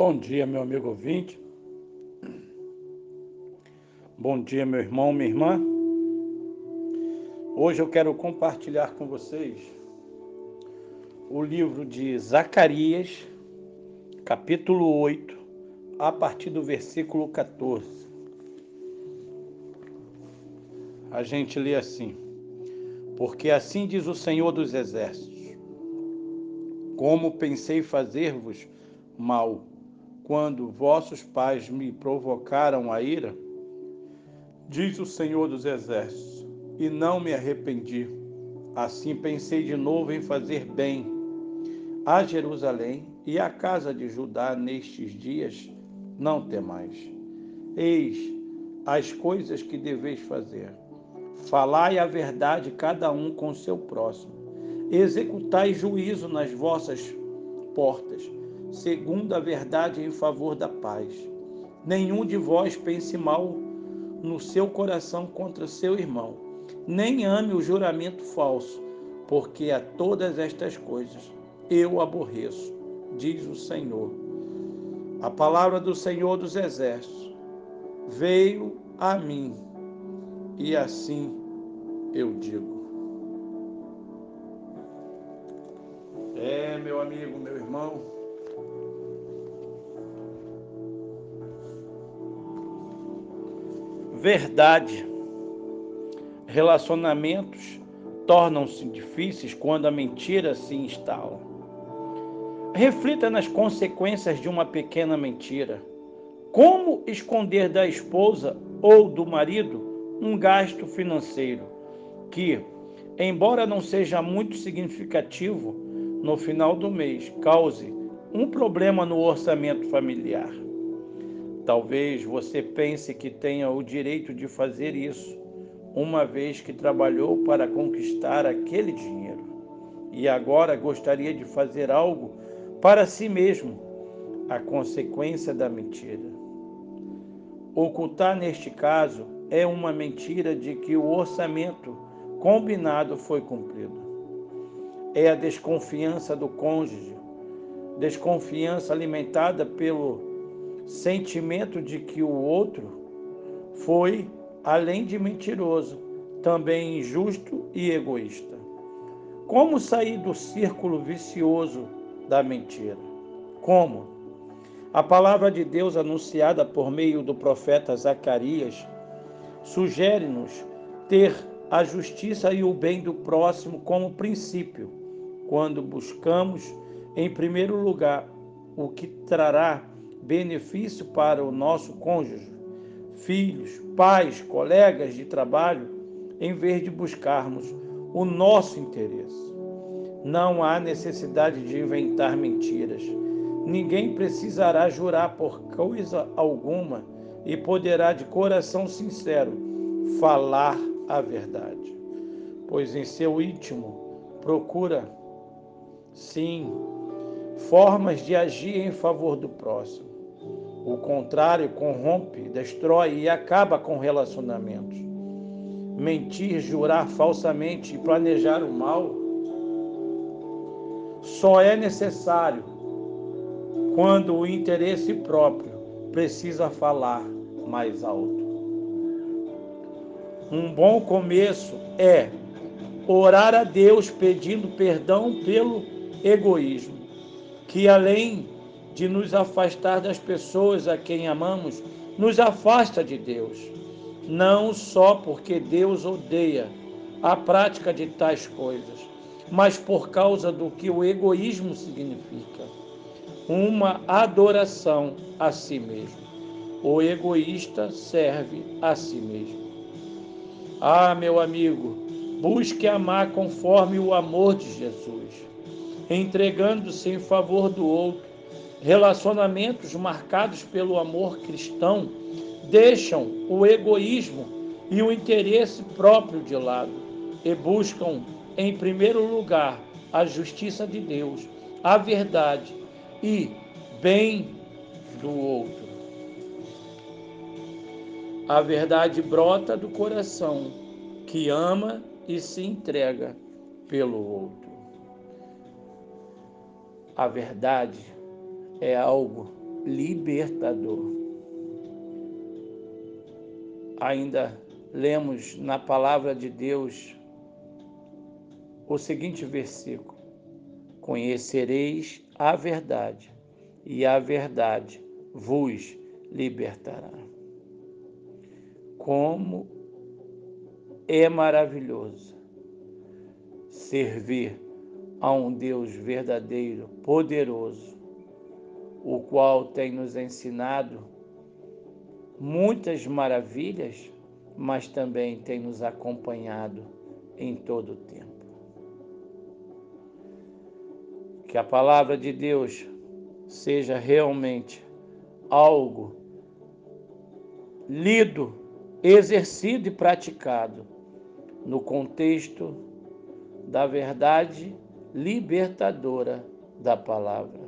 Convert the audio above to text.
Bom dia, meu amigo ouvinte. Bom dia, meu irmão, minha irmã. Hoje eu quero compartilhar com vocês o livro de Zacarias, capítulo 8, a partir do versículo 14. A gente lê assim: Porque assim diz o Senhor dos Exércitos: Como pensei fazer-vos mal quando vossos pais me provocaram a ira? Diz o Senhor dos Exércitos, e não me arrependi. Assim pensei de novo em fazer bem a Jerusalém e à casa de Judá nestes dias, não temais. Eis as coisas que deveis fazer. Falai a verdade cada um com seu próximo. Executai juízo nas vossas portas segundo a verdade em favor da paz. Nenhum de vós pense mal no seu coração contra seu irmão, nem ame o juramento falso, porque a todas estas coisas eu aborreço, diz o Senhor. A palavra do Senhor dos Exércitos veio a mim, e assim eu digo. É, meu amigo, meu irmão, verdade. Relacionamentos tornam-se difíceis quando a mentira se instala. Reflita nas consequências de uma pequena mentira. Como esconder da esposa ou do marido um gasto financeiro que, embora não seja muito significativo, no final do mês cause um problema no orçamento familiar? Talvez você pense que tenha o direito de fazer isso, uma vez que trabalhou para conquistar aquele dinheiro e agora gostaria de fazer algo para si mesmo, a consequência da mentira. Ocultar, neste caso, é uma mentira de que o orçamento combinado foi cumprido. É a desconfiança do cônjuge, desconfiança alimentada pelo sentimento de que o outro foi, além de mentiroso, também injusto e egoísta. Como sair do círculo vicioso da mentira? Como? A palavra de Deus anunciada por meio do profeta Zacarias sugere-nos ter a justiça e o bem do próximo como princípio, quando buscamos, em primeiro lugar, o que trará benefício para o nosso cônjuge, filhos, pais, colegas de trabalho, em vez de buscarmos o nosso interesse. Não há necessidade de inventar mentiras. Ninguém precisará jurar por coisa alguma e poderá, de coração sincero, falar a verdade. Pois em seu íntimo procura, sim, formas de agir em favor do próximo. O contrário corrompe, destrói e acaba com relacionamentos. Mentir, jurar falsamente e planejar o mal só é necessário quando o interesse próprio precisa falar mais alto. Um bom começo é orar a Deus pedindo perdão pelo egoísmo, que além de nos afastar das pessoas a quem amamos, nos afasta de Deus. Não só porque Deus odeia a prática de tais coisas, mas por causa do que o egoísmo significa uma adoração a si mesmo. O egoísta serve a si mesmo. Ah, meu amigo, busque amar conforme o amor de Jesus, entregando-se em favor do outro Relacionamentos marcados pelo amor cristão deixam o egoísmo e o interesse próprio de lado e buscam, em primeiro lugar, a justiça de Deus, a verdade e bem do outro. A verdade brota do coração que ama e se entrega pelo outro. A verdade é algo libertador. Ainda lemos na palavra de Deus o seguinte versículo: Conhecereis a verdade, e a verdade vos libertará. Como é maravilhoso servir a um Deus verdadeiro, poderoso, o qual tem nos ensinado muitas maravilhas, mas também tem nos acompanhado em todo o tempo. Que a palavra de Deus seja realmente algo lido, exercido e praticado no contexto da verdade libertadora da palavra.